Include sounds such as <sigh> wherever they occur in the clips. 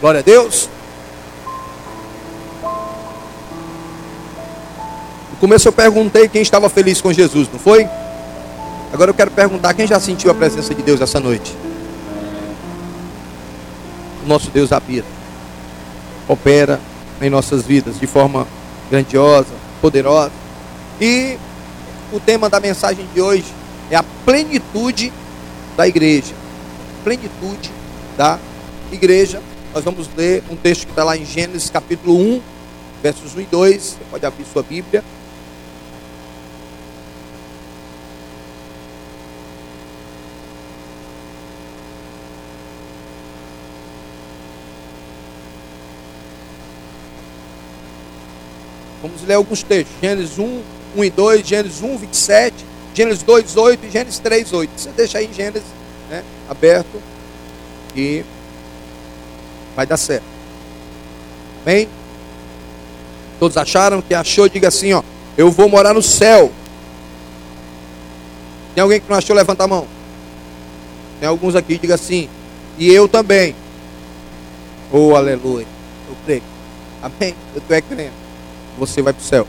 Glória a Deus. No começo eu perguntei quem estava feliz com Jesus, não foi? Agora eu quero perguntar quem já sentiu a presença de Deus essa noite. O nosso Deus habita, opera em nossas vidas de forma grandiosa, poderosa. E o tema da mensagem de hoje é a plenitude da igreja. Plenitude da igreja. Nós vamos ler um texto que está lá em Gênesis capítulo 1, versos 1 e 2. Você pode abrir sua Bíblia. Vamos ler alguns textos. Gênesis 1, 1 e 2, Gênesis 1, 27, Gênesis 2, 8 e Gênesis 3, 8. Você deixa aí em Gênesis né, aberto e vai dar certo. Amém? Todos acharam que achou? Diga assim, ó. Eu vou morar no céu. Tem alguém que não achou? Levanta a mão. Tem alguns aqui, diga assim. E eu também. Oh, aleluia. Eu creio. Amém? Eu estou é crendo. Você vai para o céu.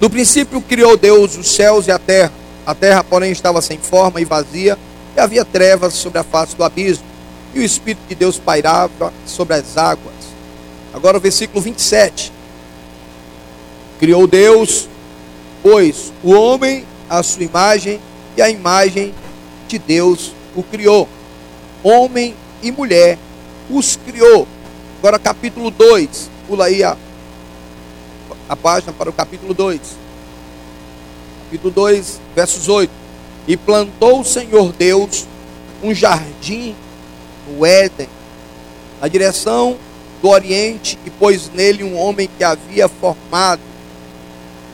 No princípio criou Deus os céus e a terra. A terra, porém, estava sem forma e vazia, e havia trevas sobre a face do abismo, e o Espírito de Deus pairava sobre as águas. Agora o versículo 27. Criou Deus, pois, o homem à sua imagem, e a imagem de Deus o criou. Homem e mulher os criou. Agora capítulo 2, pula aí a, a página para o capítulo 2. Capítulo 2, versos 8. E plantou o Senhor Deus um jardim no Éden, na direção do Oriente, e pôs nele um homem que havia formado.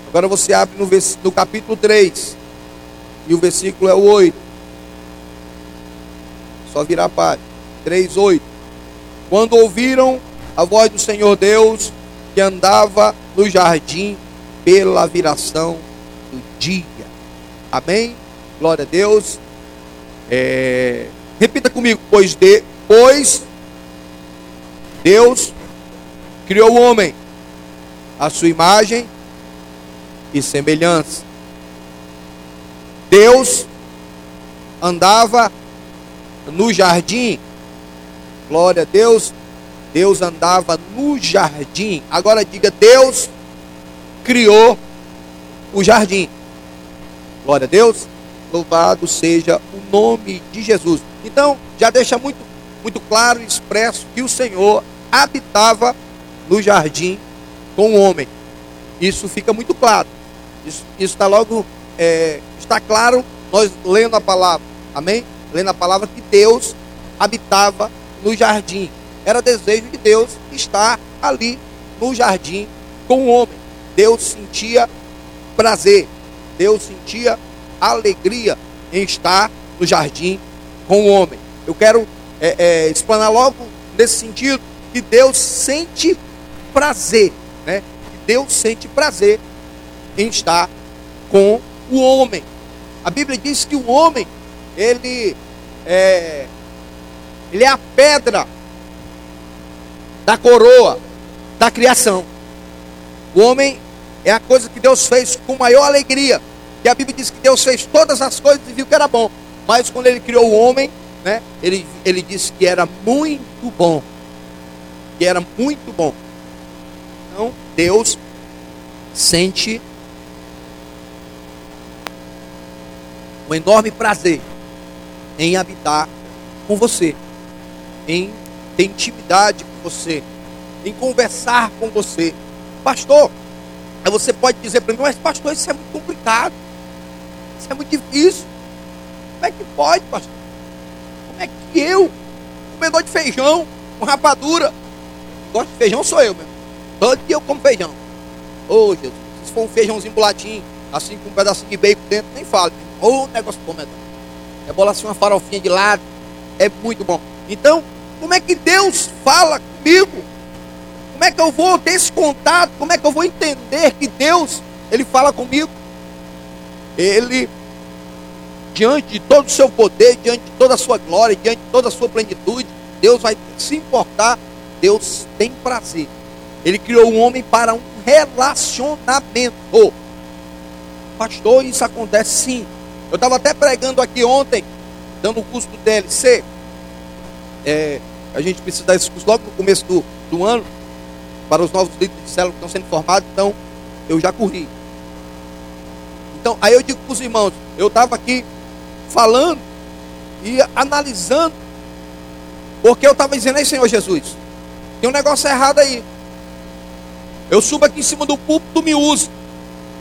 Agora você abre no, no capítulo 3, e o versículo é o 8. Só virar a página. 3, 8. Quando ouviram a voz do Senhor Deus, que andava no jardim pela viração do dia. Amém? Glória a Deus. É, repita comigo, pois, de, pois Deus criou o homem à sua imagem e semelhança. Deus andava no jardim. Glória a Deus. Deus andava no jardim. Agora diga: Deus criou o jardim. Glória a Deus. Louvado seja o nome de Jesus. Então, já deixa muito, muito claro e expresso que o Senhor habitava no jardim com o homem. Isso fica muito claro. Isso, está logo, é, está claro nós lendo a palavra. Amém? Lendo a palavra que Deus habitava no jardim. Era desejo de Deus estar ali no jardim com o homem. Deus sentia prazer, Deus sentia alegria em estar no jardim com o homem. Eu quero é, é, explanar logo nesse sentido que Deus sente prazer, né? Deus sente prazer em estar com o homem. A Bíblia diz que o homem ele é, ele é a pedra da coroa da criação. O homem é a coisa que Deus fez com maior alegria. E a Bíblia diz que Deus fez todas as coisas e viu que era bom. Mas quando ele criou o homem, né, ele, ele disse que era muito bom. Que era muito bom. Então, Deus sente um enorme prazer em habitar com você, em ter intimidade com você, em conversar com você. Pastor, Aí você pode dizer para mim, mas pastor, isso é muito complicado. É muito difícil. Como é que pode, pastor? Como é que eu, comedor de feijão, com rapadura, gosto de feijão sou eu mesmo. Todo dia eu como feijão. Ô oh, Jesus, se for um feijãozinho bolatinho, assim com um pedacinho de bacon dentro, nem fala. Ô oh, negócio bom, medão. É bola assim, uma farofinha de lado. É muito bom. Então, como é que Deus fala comigo? Como é que eu vou ter esse contato? Como é que eu vou entender que Deus, Ele fala comigo? Ele diante de todo o seu poder, diante de toda a sua glória, diante de toda a sua plenitude, Deus vai se importar. Deus tem prazer. Ele criou o homem para um relacionamento. Pastor, isso acontece sim. Eu estava até pregando aqui ontem, dando o curso do DLC. É, a gente precisa dar esse curso logo no começo do, do ano, para os novos líderes de célula que estão sendo formados, então eu já corri. Então, aí eu digo para os irmãos, eu estava aqui falando e analisando, porque eu estava dizendo, aí Senhor Jesus, tem um negócio errado aí. Eu subo aqui em cima do púlpito, tu me usa.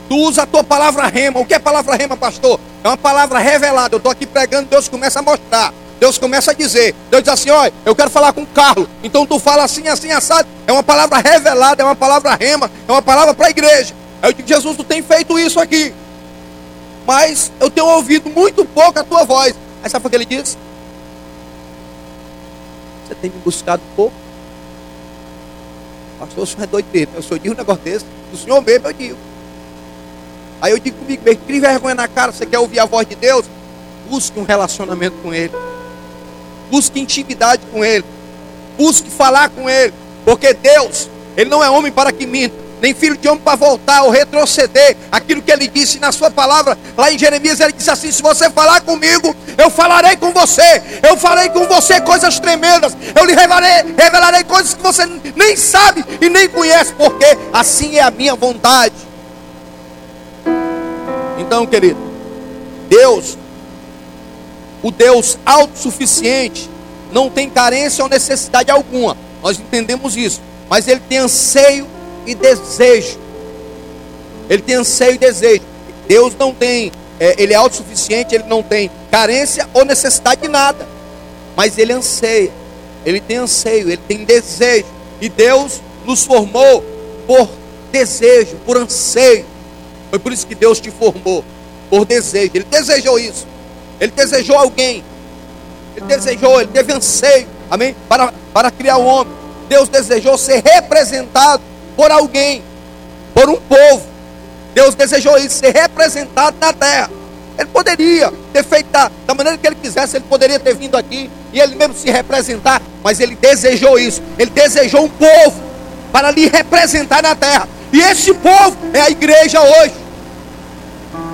Tu usa a tua palavra rema. O que é palavra rema, pastor? É uma palavra revelada. Eu estou aqui pregando, Deus começa a mostrar. Deus começa a dizer. Deus diz assim: olha, eu quero falar com o Carlos. Então tu fala assim, assim, assado. É uma palavra revelada, é uma palavra rema, é uma palavra para a igreja. Aí eu digo, Jesus, tu tem feito isso aqui. Mas eu tenho ouvido muito pouco a tua voz. Aí sabe o que ele diz? Você tem me buscado pouco. Pastor, o senhor é doido mesmo. Eu sou de um negócio desse. O senhor mesmo, eu digo. Aí eu digo comigo mesmo, crie vergonha na cara, você quer ouvir a voz de Deus? Busque um relacionamento com Ele. Busque intimidade com Ele. Busque falar com Ele. Porque Deus, Ele não é homem para que minta, nem filho de homem para voltar ou retroceder aquilo que Ele disse na sua palavra. Lá em Jeremias Ele disse assim: Se você falar comigo, eu falarei com você. Eu farei com você coisas tremendas. Eu lhe revelarei, revelarei coisas que você nem sabe e nem conhece, porque assim é a minha vontade. Então, querido, Deus, o Deus autossuficiente, não tem carência ou necessidade alguma. Nós entendemos isso. Mas ele tem anseio e desejo. Ele tem anseio e desejo. Deus não tem, é, ele é autossuficiente, ele não tem carência ou necessidade de nada. Mas ele anseia, ele tem anseio, ele tem desejo. E Deus nos formou por desejo, por anseio. Foi por isso que Deus te formou, por desejo. Ele desejou isso. Ele desejou alguém. Ele desejou, ele teve anseio, amém? Para, para criar o homem. Deus desejou ser representado por alguém, por um povo. Deus desejou isso, ser representado na terra. Ele poderia ter feito da, da maneira que ele quisesse, ele poderia ter vindo aqui e ele mesmo se representar, mas ele desejou isso. Ele desejou um povo para lhe representar na terra. E esse povo é a igreja hoje.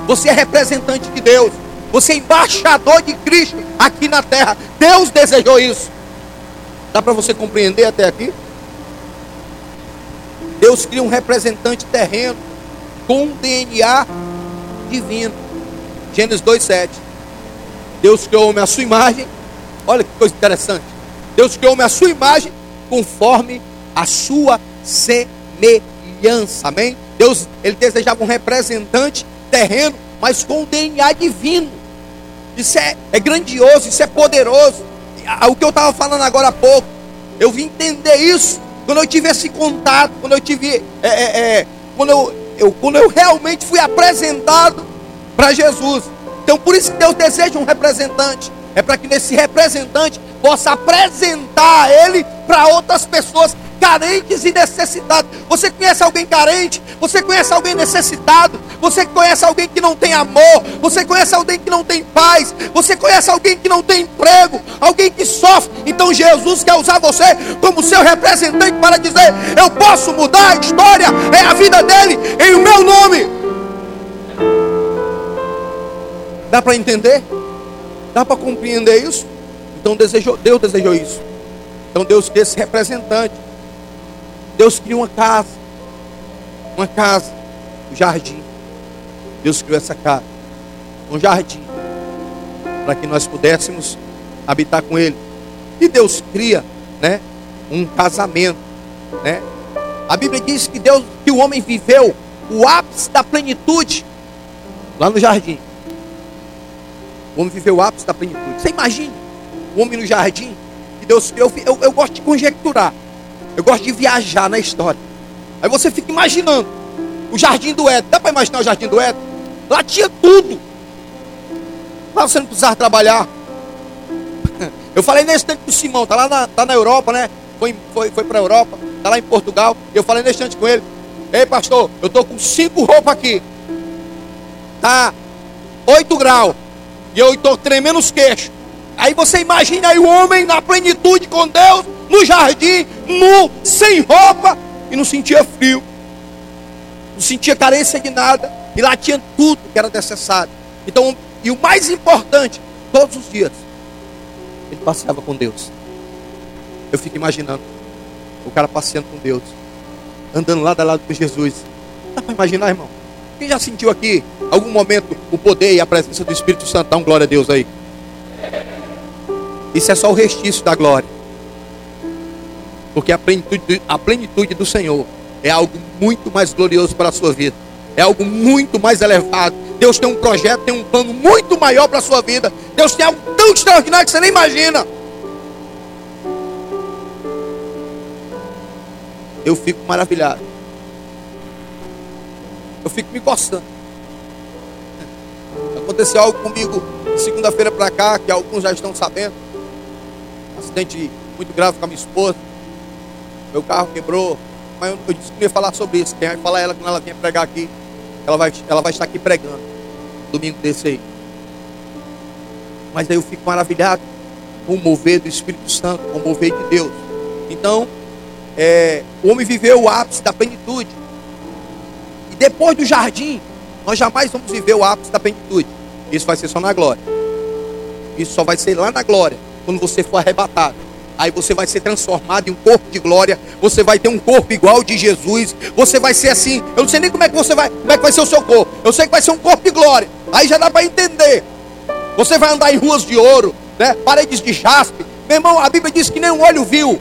Você é representante de Deus. Você é embaixador de Cristo aqui na terra. Deus desejou isso. Dá para você compreender até aqui? Deus cria um representante terreno com DNA divino. Gênesis 2:7. Deus criou o homem sua imagem. Olha que coisa interessante. Deus criou o homem sua imagem conforme a sua semelhança. Amém? Deus, ele desejava um representante terreno, mas com DNA divino. Isso é, é grandioso, isso é poderoso. O que eu estava falando agora há pouco, eu vim entender isso quando eu tive esse contato, quando eu tive, é, é, é, quando, eu, eu, quando eu realmente fui apresentado para Jesus. Então por isso que Deus deseja um representante. É para que nesse representante possa apresentar ele para outras pessoas carentes e necessitados. Você conhece alguém carente? Você conhece alguém necessitado? Você conhece alguém que não tem amor? Você conhece alguém que não tem paz? Você conhece alguém que não tem emprego? Alguém que sofre? Então Jesus quer usar você como seu representante para dizer: Eu posso mudar a história, é a vida dele em meu nome. Dá para entender? Dá para compreender isso? Então desejou, Deus desejou isso. Então Deus quer esse representante. Deus criou uma casa. Uma casa. Um jardim. Deus criou essa casa. Um jardim. Para que nós pudéssemos habitar com Ele. E Deus cria, né? Um casamento, né? A Bíblia diz que Deus, que o homem viveu o ápice da plenitude lá no jardim. O homem viveu o ápice da plenitude. Você imagina o homem no jardim que Deus criou? Eu, eu, eu gosto de conjecturar. Eu gosto de viajar na história. Aí você fica imaginando o jardim do Éden. Dá para imaginar o jardim do Éden? Lá tinha tudo. Lá você não precisava trabalhar. <laughs> Eu falei nesse tempo com o Simão, está lá na, tá na Europa, né? Foi, foi, foi para a Europa, está lá em Portugal. Eu falei nesse instante com ele. Ei, pastor, eu estou com cinco roupas aqui. Tá 8 graus. E eu estou tremendo os queixos. Aí você imagina aí o homem na plenitude com Deus, no jardim, nu, sem roupa, e não sentia frio, não sentia carência de nada, e lá tinha tudo que era necessário. Então, e o mais importante, todos os dias, ele passeava com Deus. Eu fico imaginando o cara passeando com Deus, andando lado a lado com Jesus. Dá para imaginar, irmão? Quem já sentiu aqui, algum momento, o poder e a presença do Espírito Santo? Dá um glória a Deus aí. Isso é só o restício da glória. Porque a plenitude, a plenitude do Senhor é algo muito mais glorioso para a sua vida. É algo muito mais elevado. Deus tem um projeto, tem um plano muito maior para a sua vida. Deus tem algo tão extraordinário que você nem imagina. Eu fico maravilhado. Eu fico me coçando. Aconteceu algo comigo segunda-feira para cá, que alguns já estão sabendo. Um acidente muito grave com a minha esposa. Meu carro quebrou. Mas eu, eu disse que ia falar sobre isso. Quem vai falar é ela quando ela vier pregar aqui. Ela vai, ela vai estar aqui pregando. Domingo desse aí. Mas daí eu fico maravilhado com o mover do Espírito Santo, com o mover de Deus. Então, é, o homem viveu o ápice da plenitude. E depois do jardim, nós jamais vamos viver o ápice da plenitude. Isso vai ser só na glória. Isso só vai ser lá na glória, quando você for arrebatado. Aí você vai ser transformado em um corpo de glória. Você vai ter um corpo igual de Jesus. Você vai ser assim. Eu não sei nem como é que você vai, como é que vai ser o seu corpo. Eu sei que vai ser um corpo de glória. Aí já dá para entender. Você vai andar em ruas de ouro, né? Paredes de jaspe. Meu irmão, a Bíblia diz que nem um olho viu,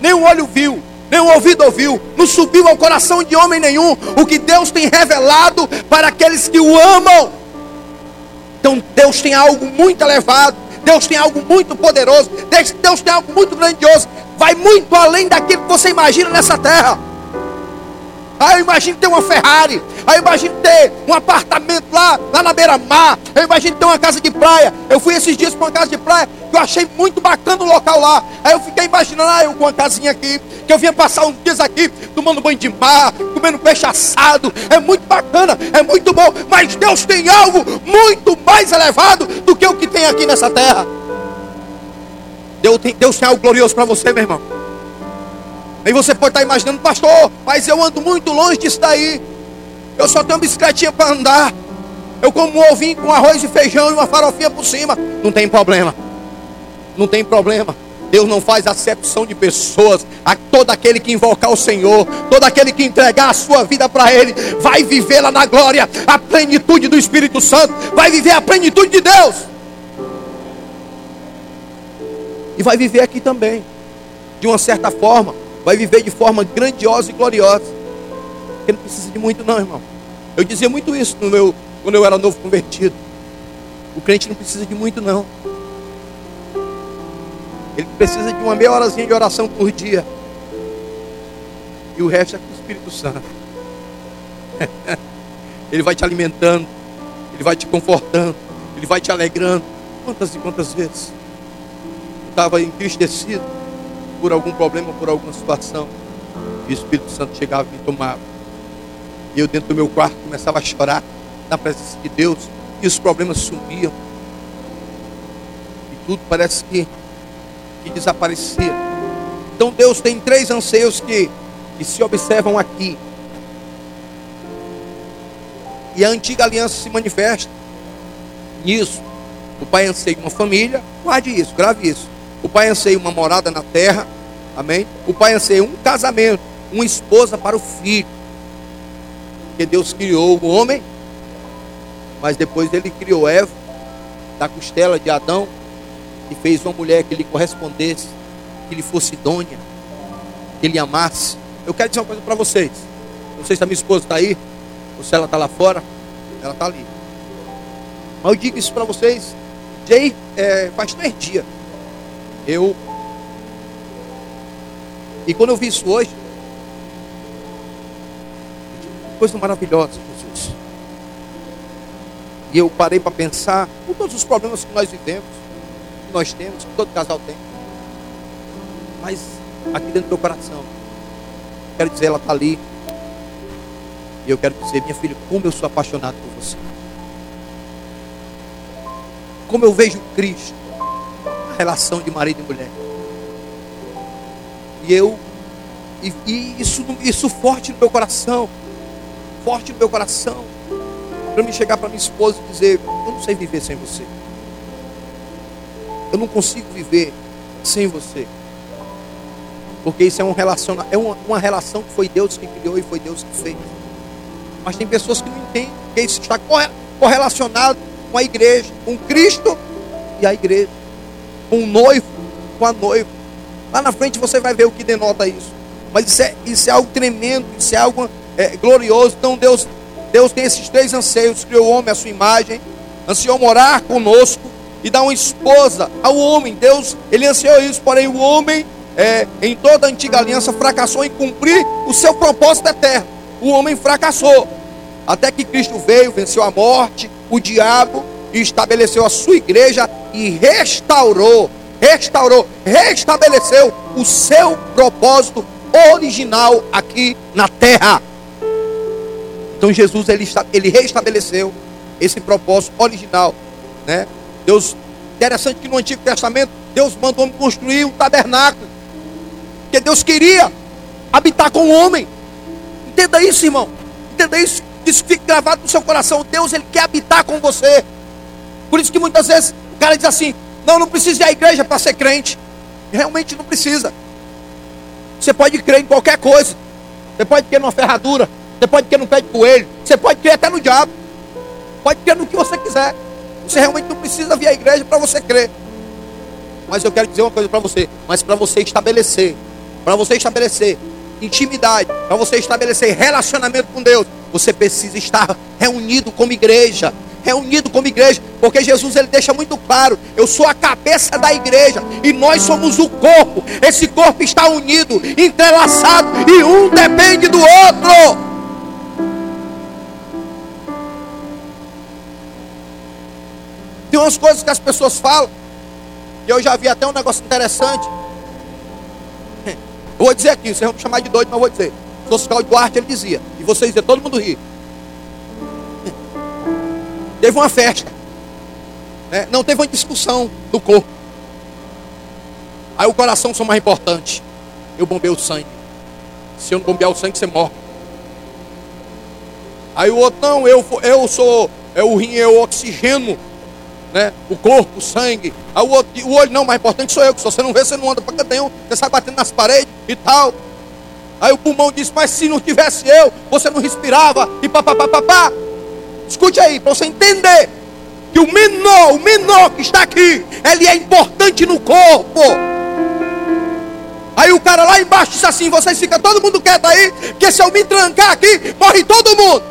nem um olho viu, nem um ouvido ouviu, não subiu ao coração de homem nenhum o que Deus tem revelado para aqueles que o amam. Então Deus tem algo muito elevado, Deus tem algo muito poderoso, Deus tem algo muito grandioso, vai muito além daquilo que você imagina nessa terra. Aí eu imagino ter uma Ferrari. Aí eu imagino ter um apartamento lá, lá na beira-mar. Eu imagino ter uma casa de praia. Eu fui esses dias para uma casa de praia que eu achei muito bacana o local lá. Aí eu fiquei imaginando, ah, eu com uma casinha aqui, que eu vinha passar uns dias aqui, tomando banho de mar, comendo peixe assado. É muito bacana, é muito bom. Mas Deus tem algo muito mais elevado do que o que tem aqui nessa terra. Deus tem, Deus tem algo glorioso para você, meu irmão. Aí você pode estar imaginando, pastor, mas eu ando muito longe disso daí. Eu só tenho uma bicicletinha para andar. Eu como um ovinho com arroz e feijão e uma farofinha por cima. Não tem problema. Não tem problema. Deus não faz acepção de pessoas. A todo aquele que invocar o Senhor, todo aquele que entregar a sua vida para Ele, vai viver lá na glória, a plenitude do Espírito Santo, vai viver a plenitude de Deus. E vai viver aqui também, de uma certa forma vai viver de forma grandiosa e gloriosa. Porque não precisa de muito, não, irmão. Eu dizia muito isso no meu, quando eu era novo convertido. O crente não precisa de muito, não. Ele precisa de uma meia horazinha de oração por dia. E o resto é com o Espírito Santo. <laughs> ele vai te alimentando, ele vai te confortando, ele vai te alegrando. Quantas e quantas vezes? Eu estava entristecido por algum problema, por alguma situação. E o Espírito Santo chegava e me tomava. E eu dentro do meu quarto começava a chorar na presença de Deus. E os problemas sumiam. E tudo parece que, que desaparecia. Então Deus tem três anseios que, que se observam aqui. E a antiga aliança se manifesta nisso. O pai anseia uma família, guarde isso, grave isso. O pai anseia uma morada na terra. Amém? O pai anseia um casamento, uma esposa para o filho. Porque Deus criou o homem, mas depois ele criou Eva, da costela de Adão, e fez uma mulher que lhe correspondesse, que lhe fosse idônea, que ele amasse. Eu quero dizer uma coisa para vocês. Não sei se a minha esposa está aí, ou se ela está lá fora. Ela está ali. Mas eu digo isso para vocês. Jay, é, faz três dias eu. E quando eu vi isso hoje, coisa maravilhosa, Jesus. E eu parei para pensar com todos os problemas que nós vivemos, que nós temos, que todo casal tem. Mas aqui dentro do meu coração, quero dizer, ela está ali. E eu quero dizer, minha filha, como eu sou apaixonado por você. como eu vejo Cristo, relação de marido e mulher. E eu, e, e isso, isso forte no meu coração, forte no meu coração, para me chegar para minha esposa e dizer: Eu não sei viver sem você. Eu não consigo viver sem você. Porque isso é, um relaciona, é uma, uma relação que foi Deus que criou e foi Deus que fez. Mas tem pessoas que não entendem que isso está correlacionado com a igreja, com Cristo e a igreja, o noivo, com a noiva. Lá na frente você vai ver o que denota isso. Mas isso é, isso é algo tremendo, isso é algo é, glorioso. Então Deus, Deus tem esses três anseios: criou o homem à sua imagem, ansiou morar conosco e dar uma esposa ao homem. Deus, ele ansiou isso, porém o homem é, em toda a antiga aliança, fracassou em cumprir o seu propósito eterno. O homem fracassou. Até que Cristo veio, venceu a morte, o diabo, estabeleceu a sua igreja e restaurou, restaurou, restabeleceu o seu propósito original aqui na terra. Então Jesus ele, ele restabeleceu esse propósito original, né? Deus, interessante que no Antigo Testamento Deus mandou construir um tabernáculo porque Deus queria habitar com o homem. Entenda isso, irmão. Entenda isso. Isso fica gravado no seu coração. Deus, Ele quer habitar com você. Por isso que muitas vezes o cara diz assim: Não, não precisa ir à igreja para ser crente. Realmente não precisa. Você pode crer em qualquer coisa. Você pode crer numa ferradura. Você pode crer no pé de coelho. Você pode crer até no diabo. Pode crer no que você quiser. Você realmente não precisa vir à igreja para você crer. Mas eu quero dizer uma coisa para você. Mas para você estabelecer para você estabelecer intimidade, para você estabelecer relacionamento com Deus, você precisa estar reunido como igreja. Reunido como igreja, porque Jesus ele deixa muito claro: eu sou a cabeça da igreja e nós somos o corpo. Esse corpo está unido, entrelaçado e um depende do outro. Tem umas coisas que as pessoas falam, e eu já vi até um negócio interessante. <laughs> Vou dizer aqui, vocês vão me chamar de doido, mas vou dizer. O Oscar Duarte ele dizia, e vocês todo mundo ri. Teve uma festa. Né? Não teve uma discussão do corpo. Aí o coração são mais importante. Eu bombei o sangue. Se eu não bombear o sangue, você morre. Aí o outro, não, eu, eu sou, é o rim, é o oxigênio né? O corpo, o sangue. Aí o, outro, o olho não, mais importante sou eu, que se você não vê, você não anda para canto você sai batendo nas paredes e tal. Aí o pulmão disse, mas se não tivesse eu, você não respirava e papapá. Escute aí, para você entender que o menor, o menor que está aqui, ele é importante no corpo. Aí o cara lá embaixo disse assim: vocês ficam todo mundo quieto aí, porque se eu me trancar aqui, morre todo mundo.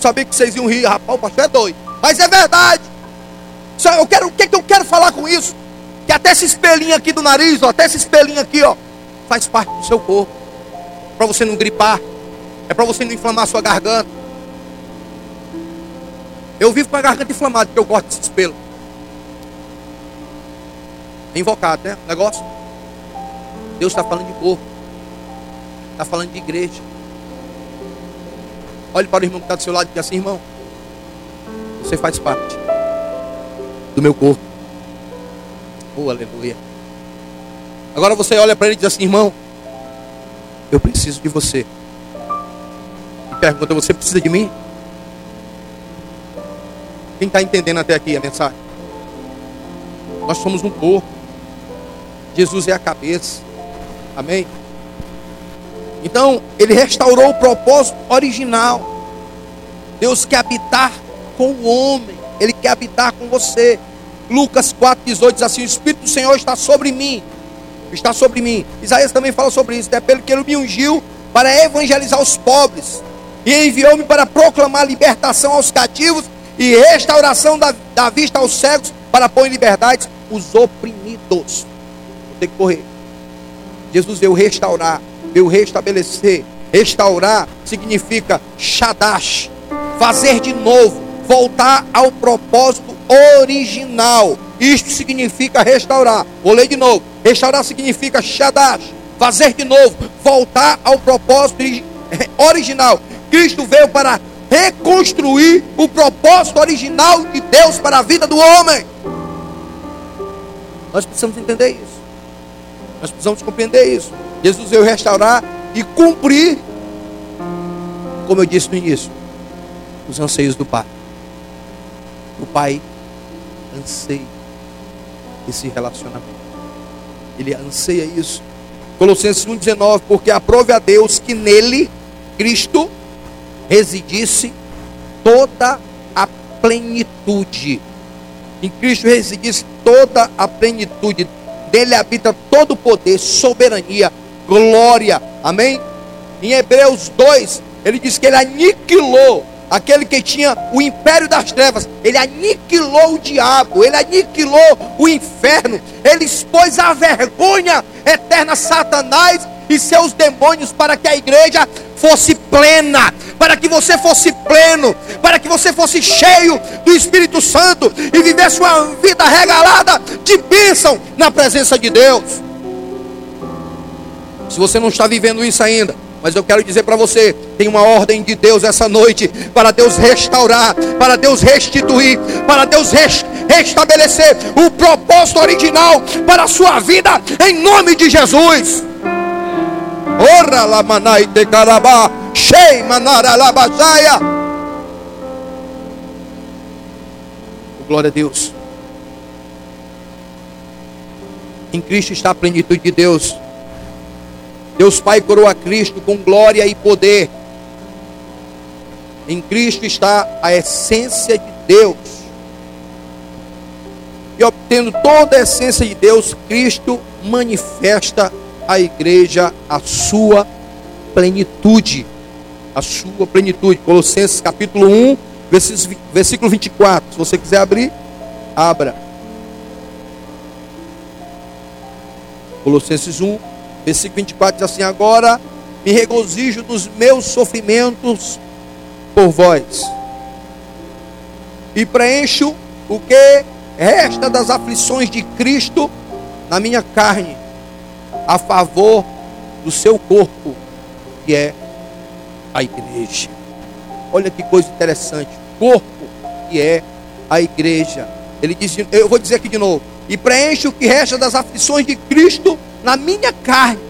Sabia que vocês iam rir, rapaz, o pastor é doido. Mas é verdade. Eu quero, o que, que eu quero falar com isso? Que até esse espelhinho aqui do nariz, ó, até esse espelhinho aqui, ó, faz parte do seu corpo. Para você não gripar. É para você não inflamar a sua garganta. Eu vivo com a garganta inflamada, porque eu gosto desse espelho. É invocado, né? Negócio. Deus está falando de corpo. Está falando de igreja. Olhe para o irmão que está do seu lado e diz assim, irmão. Você faz parte do meu corpo. Oh, aleluia. Agora você olha para ele e diz assim, irmão, eu preciso de você. E pergunta, você precisa de mim? Quem está entendendo até aqui a mensagem? Nós somos um corpo. Jesus é a cabeça. Amém? Então, ele restaurou o propósito original. Deus quer habitar com o homem, ele quer habitar com você. Lucas 4,18 diz assim: O Espírito do Senhor está sobre mim. Está sobre mim. Isaías também fala sobre isso. É pelo que ele me ungiu para evangelizar os pobres. E enviou-me para proclamar libertação aos cativos e restauração da, da vista aos cegos, para pôr em liberdade os oprimidos. Tem que correr. Jesus veio restaurar, veio restabelecer. Restaurar significa shadash, fazer de novo, voltar ao propósito original. Isto significa restaurar. Vou ler de novo. Restaurar significa shadash, fazer de novo, voltar ao propósito <laughs> original. Cristo veio para reconstruir o propósito original de Deus para a vida do homem. Nós precisamos entender isso. Nós precisamos compreender isso. Jesus veio restaurar e cumprir, como eu disse no início, os anseios do Pai. O Pai anseia esse relacionamento. Ele anseia isso. Colossenses 1,19, porque aprove a Deus que nele, Cristo, residisse toda a plenitude. Em Cristo residisse toda a plenitude. Dele habita todo o poder, soberania, glória. Amém? Em Hebreus 2, ele diz que ele aniquilou aquele que tinha o império das trevas, ele aniquilou o diabo, ele aniquilou o inferno, ele expôs a vergonha eterna Satanás e seus demônios para que a igreja fosse plena, para que você fosse pleno, para que você fosse cheio do Espírito Santo e vivesse uma vida regalada de bênção na presença de Deus. Se você não está vivendo isso ainda, mas eu quero dizer para você: tem uma ordem de Deus essa noite para Deus restaurar, para Deus restituir, para Deus res, restabelecer o propósito original para a sua vida, em nome de Jesus. Ora la manai te carabá, shei manara labajaia. Glória a Deus. Em Cristo está a plenitude de Deus. Deus Pai coroa Cristo com glória e poder. Em Cristo está a essência de Deus. E obtendo toda a essência de Deus, Cristo manifesta à igreja a sua plenitude. A sua plenitude. Colossenses capítulo 1, versículo 24. Se você quiser abrir, abra. Colossenses 1, Versículo 24 diz assim: Agora me regozijo dos meus sofrimentos por vós, e preencho o que resta das aflições de Cristo na minha carne, a favor do seu corpo, que é a igreja. Olha que coisa interessante. Corpo, que é a igreja. Ele diz, eu vou dizer aqui de novo: e preenche o que resta das aflições de Cristo na minha carne.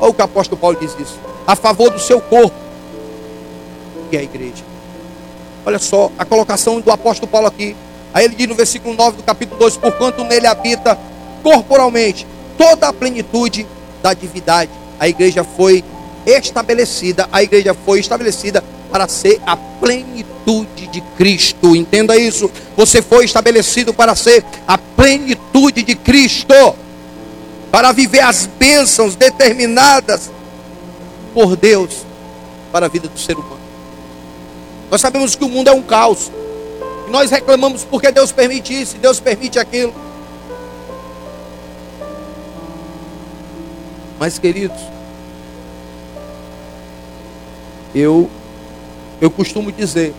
Olha o que o apóstolo Paulo diz isso. A favor do seu corpo, que é a igreja. Olha só a colocação do apóstolo Paulo aqui. Aí ele diz no versículo 9 do capítulo 2: Porquanto nele habita corporalmente toda a plenitude da divindade. A igreja foi estabelecida, a igreja foi estabelecida para ser a plenitude de Cristo. Entenda isso. Você foi estabelecido para ser a plenitude de Cristo para viver as bênçãos determinadas por Deus para a vida do ser humano. Nós sabemos que o mundo é um caos. Nós reclamamos porque Deus permite isso, Deus permite aquilo. Mas queridos, eu eu costumo dizer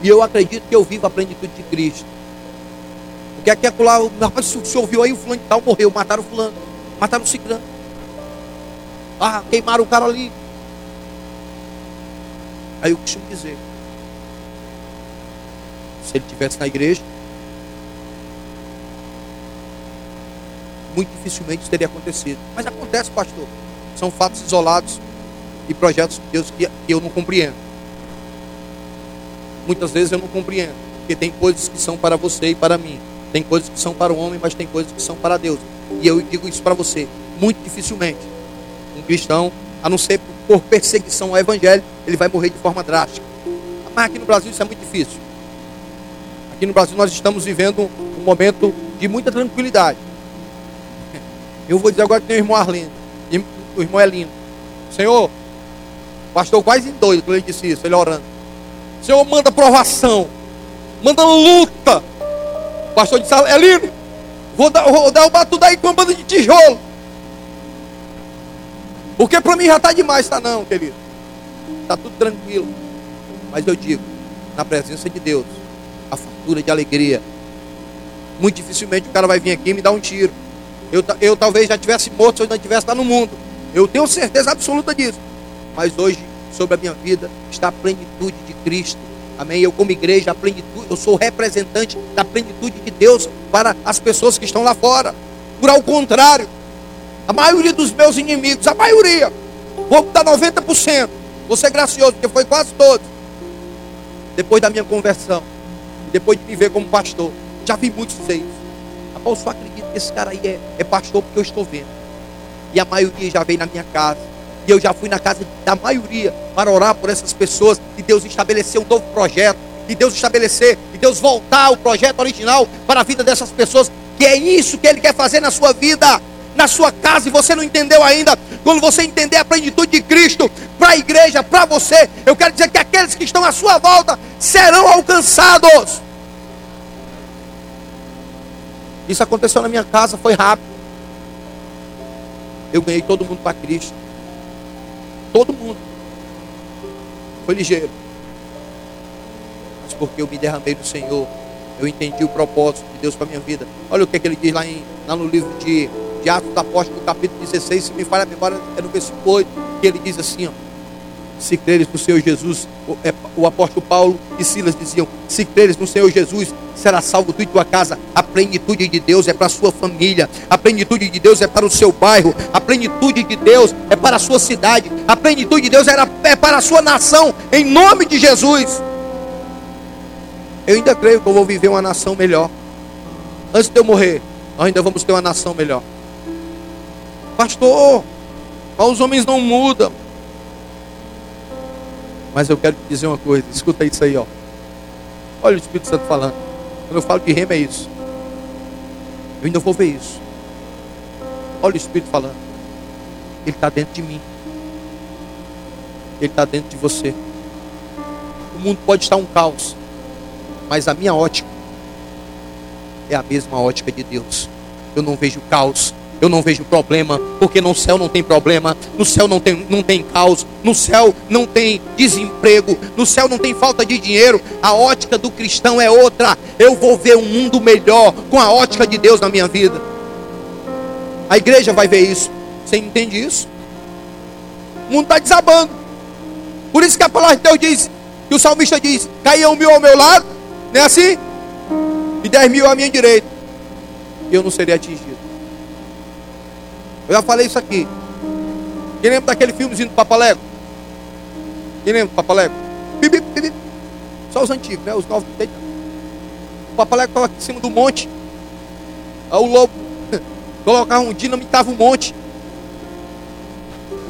E eu acredito que eu vivo a plenitude de Cristo. Porque aqui é rapaz, se você ouviu aí, o fulano de tal morreu, mataram o fulano, mataram o ciclano. Ah, queimaram o cara ali. Aí eu costumo dizer, se ele estivesse na igreja, muito dificilmente isso teria acontecido. Mas acontece, pastor. São fatos isolados e projetos de Deus que eu não compreendo muitas vezes eu não compreendo. Porque tem coisas que são para você e para mim. Tem coisas que são para o homem, mas tem coisas que são para Deus. E eu digo isso para você. Muito dificilmente. Um cristão, a não ser por perseguição ao evangelho, ele vai morrer de forma drástica. Mas aqui no Brasil isso é muito difícil. Aqui no Brasil nós estamos vivendo um momento de muita tranquilidade. Eu vou dizer agora que tem o irmão Arlindo. O irmão é lindo. Senhor, pastor quase doido quando ele disse isso, ele orando. Senhor manda provação, manda luta. O pastor disse, Elino, vou, dar, vou derrubar tudo aí com uma banda de tijolo. Porque para mim já está demais, está não, querido. Está tudo tranquilo. Mas eu digo, na presença de Deus, a fartura de alegria. Muito dificilmente o cara vai vir aqui e me dar um tiro. Eu, eu talvez já tivesse morto se eu não tivesse lá no mundo. Eu tenho certeza absoluta disso. Mas hoje, sobre a minha vida, está a plenitude de Cristo. Amém? Eu, como igreja, a plenitude, eu sou representante da plenitude de Deus para as pessoas que estão lá fora. Por ao contrário, a maioria dos meus inimigos, a maioria, vou dar 90%. Vou ser gracioso, porque foi quase todos. Depois da minha conversão, depois de me ver como pastor, já vi muitos isso. Após acredito que esse cara aí é, é pastor porque eu estou vendo. E a maioria já veio na minha casa. E eu já fui na casa da maioria para orar por essas pessoas. E Deus estabeleceu um novo projeto. E Deus estabelecer, e Deus voltar ao projeto original para a vida dessas pessoas. Que é isso que Ele quer fazer na sua vida, na sua casa. E você não entendeu ainda. Quando você entender a plenitude de Cristo para a igreja, para você, eu quero dizer que aqueles que estão à sua volta serão alcançados. Isso aconteceu na minha casa, foi rápido. Eu ganhei todo mundo para Cristo. Todo mundo. Foi ligeiro. Mas porque eu me derramei no Senhor, eu entendi o propósito de Deus para minha vida. Olha o que, é que ele diz lá, em, lá no livro de, de Atos do Apóstolo, capítulo 16, se me falha a memória, é no versículo 8, que ele diz assim, ó, se creres no Senhor Jesus, o, é, o, apóstolo Paulo e Silas diziam: se creres no Senhor Jesus, será salvo tu e tua casa. A plenitude de Deus é para a sua família, a plenitude de Deus é para o seu bairro, a plenitude de Deus é para a sua cidade, a plenitude de Deus é para a sua nação, em nome de Jesus. Eu ainda creio que eu vou viver uma nação melhor. Antes de eu morrer, nós ainda vamos ter uma nação melhor. Pastor, mas os homens não mudam. Mas eu quero te dizer uma coisa, escuta isso aí, ó. Olha o Espírito Santo falando. Quando eu falo de rema é isso. Eu ainda vou ver isso. Olha o Espírito falando. Ele está dentro de mim. Ele está dentro de você. O mundo pode estar um caos, mas a minha ótica é a mesma ótica de Deus. Eu não vejo caos, eu não vejo problema, porque no céu não tem problema, no céu não tem, não tem caos, no céu não tem desemprego, no céu não tem falta de dinheiro. A ótica do cristão é outra. Eu vou ver um mundo melhor com a ótica de Deus na minha vida. A igreja vai ver isso. Você entende isso? O mundo está desabando. Por isso que a palavra de Deus diz, que o salmista diz: Caiam mil ao meu lado, não é assim? E dez mil à minha direita. E eu não seria atingido. Eu já falei isso aqui. Quem lembra daquele filmezinho do Papalego? Quem lembra do Papalego? Bibi, bibi. Só os antigos, né? Os novos. O Papalego estava aqui em cima do monte. O lobo <laughs> colocava um dinamitava um monte.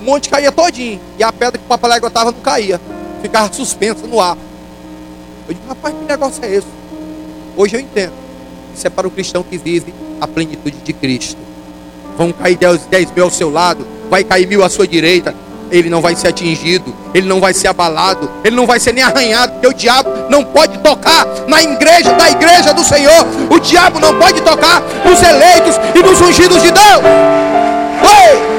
O monte caía todinho. E a pedra que o Papalego estava não caía. Ficava suspensa no ar. Eu digo, rapaz, que negócio é esse? Hoje eu entendo. Isso é para o cristão que vive a plenitude de Cristo. Vão cair dez mil ao seu lado, vai cair mil à sua direita. Ele não vai ser atingido, ele não vai ser abalado, ele não vai ser nem arranhado, porque o diabo não pode tocar na igreja da igreja do Senhor. O diabo não pode tocar nos eleitos e nos ungidos de Deus. Oi!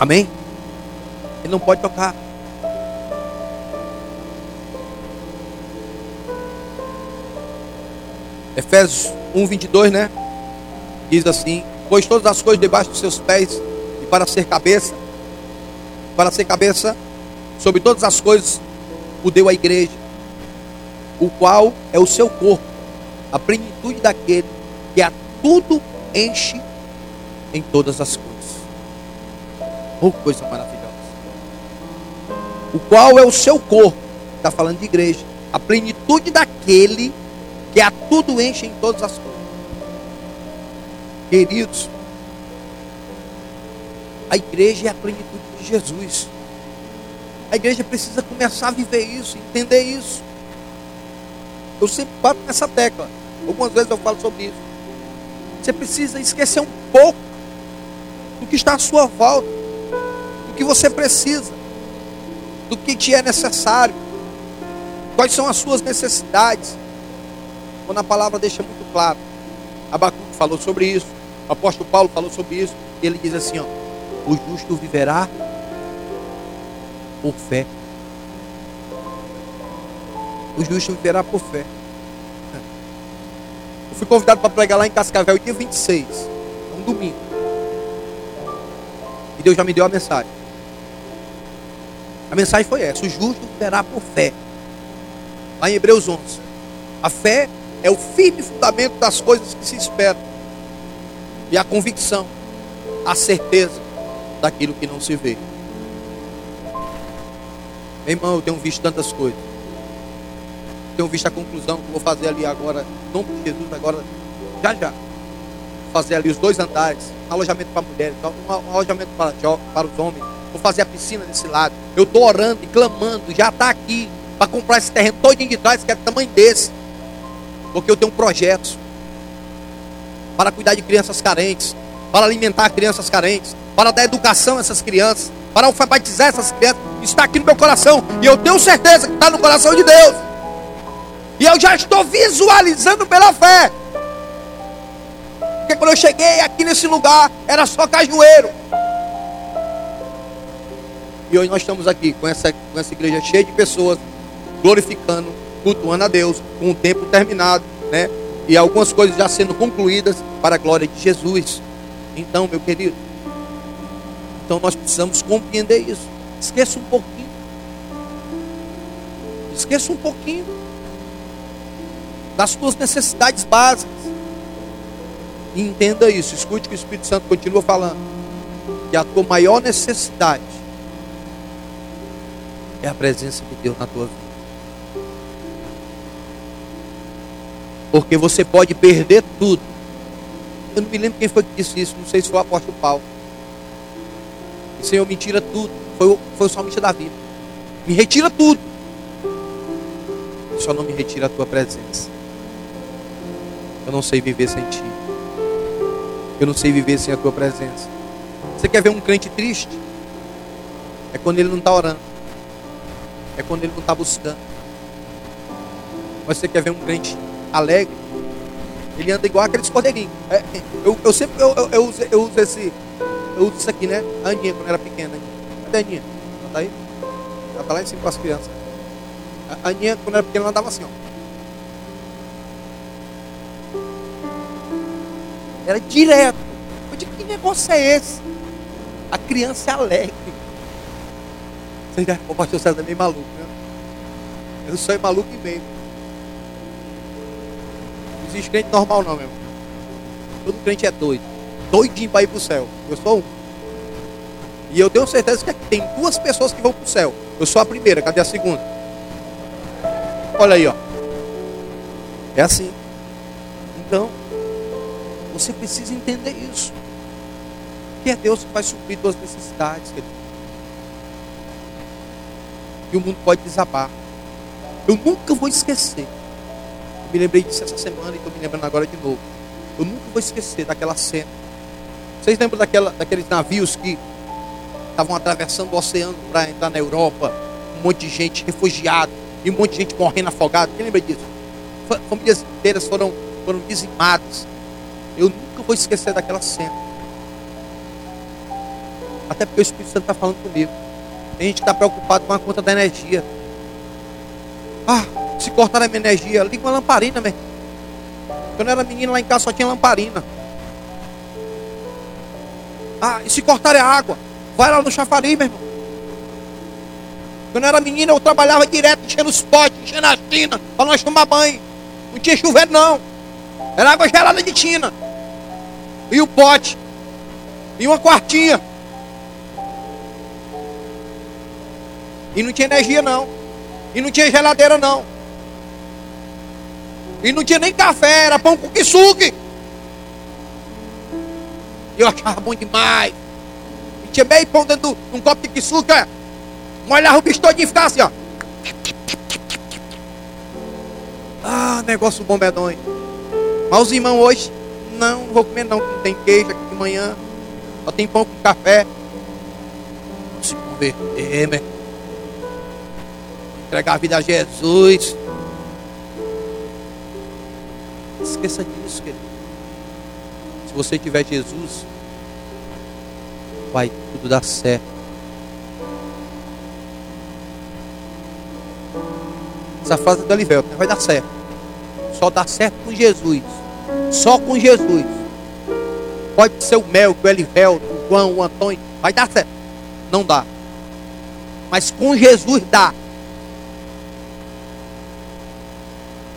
Amém? Ele não pode tocar. Efésios 1, 22, né? Diz assim: Pois todas as coisas debaixo dos seus pés, e para ser cabeça, para ser cabeça sobre todas as coisas, o deu à igreja, o qual é o seu corpo, a plenitude daquele que a tudo enche em todas as coisas. Oh, coisa maravilhosa. O qual é o seu corpo, está falando de igreja, a plenitude daquele que a tudo enche em todas as coisas. Queridos, a igreja é a plenitude de Jesus. A igreja precisa começar a viver isso, entender isso. Eu sempre bato nessa tecla. Algumas vezes eu falo sobre isso. Você precisa esquecer um pouco do que está à sua volta, do que você precisa, do que te é necessário, quais são as suas necessidades. Quando a palavra deixa muito claro. Abacuque falou sobre isso. O apóstolo Paulo falou sobre isso. Ele diz assim: ó, o justo viverá por fé. O justo viverá por fé. Eu fui convidado para pregar lá em Cascavel dia 26, um domingo. E Deus já me deu a mensagem. A mensagem foi essa: o justo viverá por fé. Lá em Hebreus 11. A fé é o firme fundamento das coisas que se esperam. E a convicção, a certeza daquilo que não se vê. Meu irmão, eu tenho visto tantas coisas. Tenho visto a conclusão que vou fazer ali agora, em nome de Jesus, agora, já já. Vou fazer ali os dois andares, alojamento para mulheres, um alojamento para, para os homens. Vou fazer a piscina desse lado. Eu estou orando e clamando, já está aqui, para comprar esse terreno todinho de trás, que é do tamanho desse. Porque eu tenho um projeto para cuidar de crianças carentes, para alimentar crianças carentes, para dar educação a essas crianças, para alfabetizar essas crianças. Está aqui no meu coração. E eu tenho certeza que está no coração de Deus. E eu já estou visualizando pela fé. Porque quando eu cheguei aqui nesse lugar, era só cajueiro. E hoje nós estamos aqui com essa, com essa igreja cheia de pessoas, glorificando, cultuando a Deus, com o tempo terminado, né? E algumas coisas já sendo concluídas para a glória de Jesus. Então, meu querido, então nós precisamos compreender isso. Esqueça um pouquinho. Esqueça um pouquinho das suas necessidades básicas. E entenda isso. Escute que o Espírito Santo continua falando. Que a tua maior necessidade é a presença de Deus na tua vida. Porque você pode perder tudo. Eu não me lembro quem foi que disse isso, não sei se foi o apóstolo Paulo. Senhor me tira tudo. Foi o, foi o salmista Davi. Me retira tudo. Só não me retira a tua presença. Eu não sei viver sem ti. Eu não sei viver sem a tua presença. Você quer ver um crente triste? É quando ele não está orando. É quando ele não está buscando. Mas você quer ver um crente alegre, ele anda igual aqueles cordeirinhos. É, eu, eu, sempre eu, eu, eu, uso, eu uso esse. Eu uso isso aqui, né? A Aninha, quando era pequena. Cadê a Aninha? Ela tá aí? Ela tá lá em cima com as crianças. A Aninha, quando era pequena, ela andava assim, ó. Era direto. Eu digo, que negócio é esse? A criança é alegre. O pastor César é meio maluco, né? Eu sou maluco e meio existe crente normal não, meu irmão. Todo crente é doido. Doidinho para ir para o céu. Eu sou um. E eu tenho certeza que tem duas pessoas que vão para o céu. Eu sou a primeira, cadê a segunda? Olha aí, ó. É assim. Então, você precisa entender isso. Que é Deus que vai suprir suas necessidades, querido. E o mundo pode desabar. Eu nunca vou esquecer me lembrei disso essa semana e estou me lembrando agora de novo. Eu nunca vou esquecer daquela cena. Vocês lembram daquela, daqueles navios que estavam atravessando o oceano para entrar na Europa? Um monte de gente refugiado e um monte de gente morrendo afogada. Quem lembra disso? Famílias inteiras foram, foram dizimadas. Eu nunca vou esquecer daquela cena. Até porque o Espírito Santo está falando comigo. Tem gente que está preocupado com a conta da energia. Ah, se cortar a minha energia, liga uma lamparina, meu. Quando eu era menino lá em casa só tinha lamparina. Ah, e se cortar a água, vai lá no chafariz, meu irmão. Quando eu era menino, eu trabalhava direto, enchendo os potes, enchendo a tina, para nós tomar banho. Não tinha chuveiro, não. Era água gelada de tina. E o pote. E uma quartinha. E não tinha energia, não. E não tinha geladeira, não. E não tinha nem café, era pão com quisuque. E eu achava bom demais. E tinha meio pão dentro de um copo de é. molhava o bicho todinho e ficava assim, ó. Ah, negócio bom medonho. Mas os irmãos hoje, não, não vou comer não, não tem queijo aqui de manhã. Só tem pão com café. Se converter, né? Entregar a vida a Jesus. Esqueça disso, querido. Se você tiver Jesus, vai tudo dar certo. Essa frase é do Elivelto, vai dar certo. Só dá certo com Jesus. Só com Jesus. Pode ser o Mel, o Elivelto, o João, o Antônio. Vai dar certo. Não dá. Mas com Jesus dá.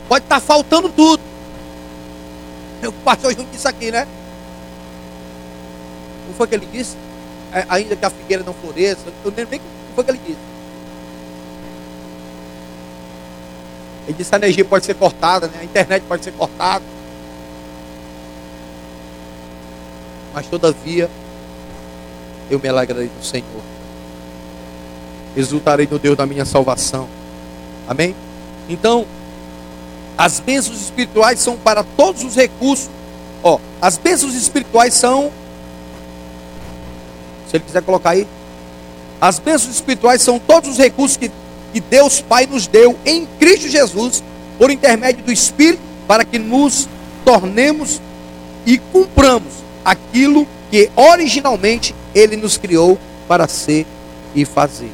Pode estar tá faltando tudo. O pastor Júnior disse aqui, né? Não foi o que ele disse? É, ainda que a figueira não floresça. Eu nem lembro o que foi que ele disse. Ele disse que a energia pode ser cortada, né? a internet pode ser cortada. Mas todavia, eu me alegrarei no Senhor. Exultarei no Deus da minha salvação. Amém? Então, as bênçãos espirituais são para todos os recursos. Ó, as bênçãos espirituais são. Se ele quiser colocar aí. As bênçãos espirituais são todos os recursos que, que Deus Pai nos deu em Cristo Jesus, por intermédio do Espírito, para que nos tornemos e cumpramos aquilo que originalmente Ele nos criou para ser e fazer.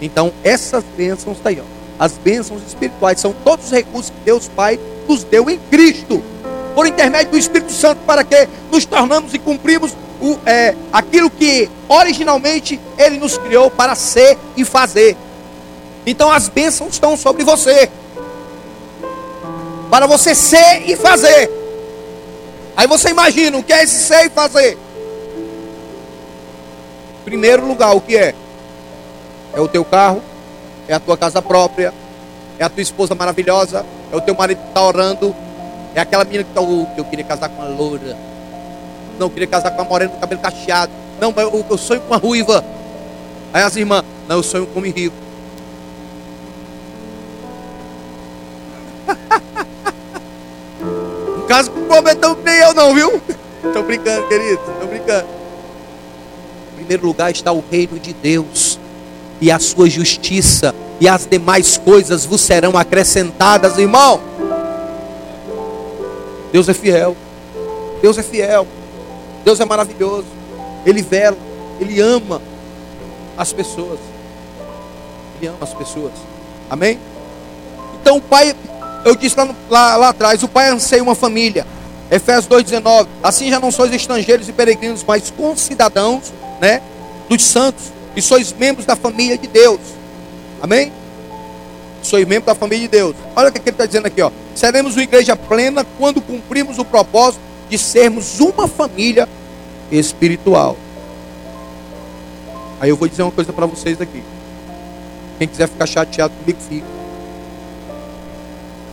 Então, essas bênçãos estão aí, ó. As bênçãos espirituais são todos os recursos que Deus Pai nos deu em Cristo, por intermédio do Espírito Santo, para que nos tornamos e cumprimos o, é, aquilo que originalmente Ele nos criou para ser e fazer. Então as bênçãos estão sobre você, para você ser e fazer. Aí você imagina o que é esse ser e fazer. Primeiro lugar, o que é? É o teu carro, é a tua casa própria, é a tua esposa maravilhosa, é o teu marido que está orando, é aquela menina que está, oh, eu queria casar com a loura, não, eu queria casar com a morena do cabelo cacheado, não, eu, eu sonho com a ruiva, aí as irmãs, não, eu sonho com o rico. no <laughs> caso com o prometão nem eu não, viu? <laughs> Estou brincando, querido, estou brincando. Em primeiro lugar está o reino de Deus e a sua justiça, e as demais coisas vos serão acrescentadas, irmão. Deus é fiel. Deus é fiel. Deus é maravilhoso. Ele vela, ele ama as pessoas. Ele ama as pessoas. Amém? Então o pai, eu disse lá, lá, lá atrás, o pai anseia uma família. Efésios 2,19. Assim já não sois estrangeiros e peregrinos, mas concidadãos, né? Dos santos e sois membros da família de Deus. Amém? Sois membros da família de Deus. Olha o que ele está dizendo aqui, ó. Seremos uma igreja plena quando cumprimos o propósito de sermos uma família espiritual. Aí eu vou dizer uma coisa para vocês aqui. Quem quiser ficar chateado comigo, fica.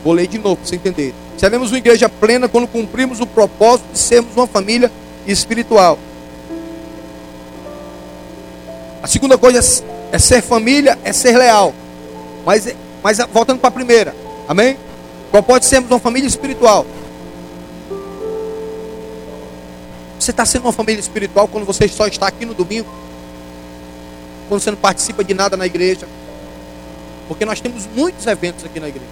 Vou ler de novo para você entender. Seremos uma igreja plena quando cumprimos o propósito de sermos uma família espiritual. A segunda coisa é, é ser família, é ser leal. Mas, mas voltando para a primeira, amém? Qual pode sermos uma família espiritual? Você está sendo uma família espiritual quando você só está aqui no domingo? Quando você não participa de nada na igreja? Porque nós temos muitos eventos aqui na igreja.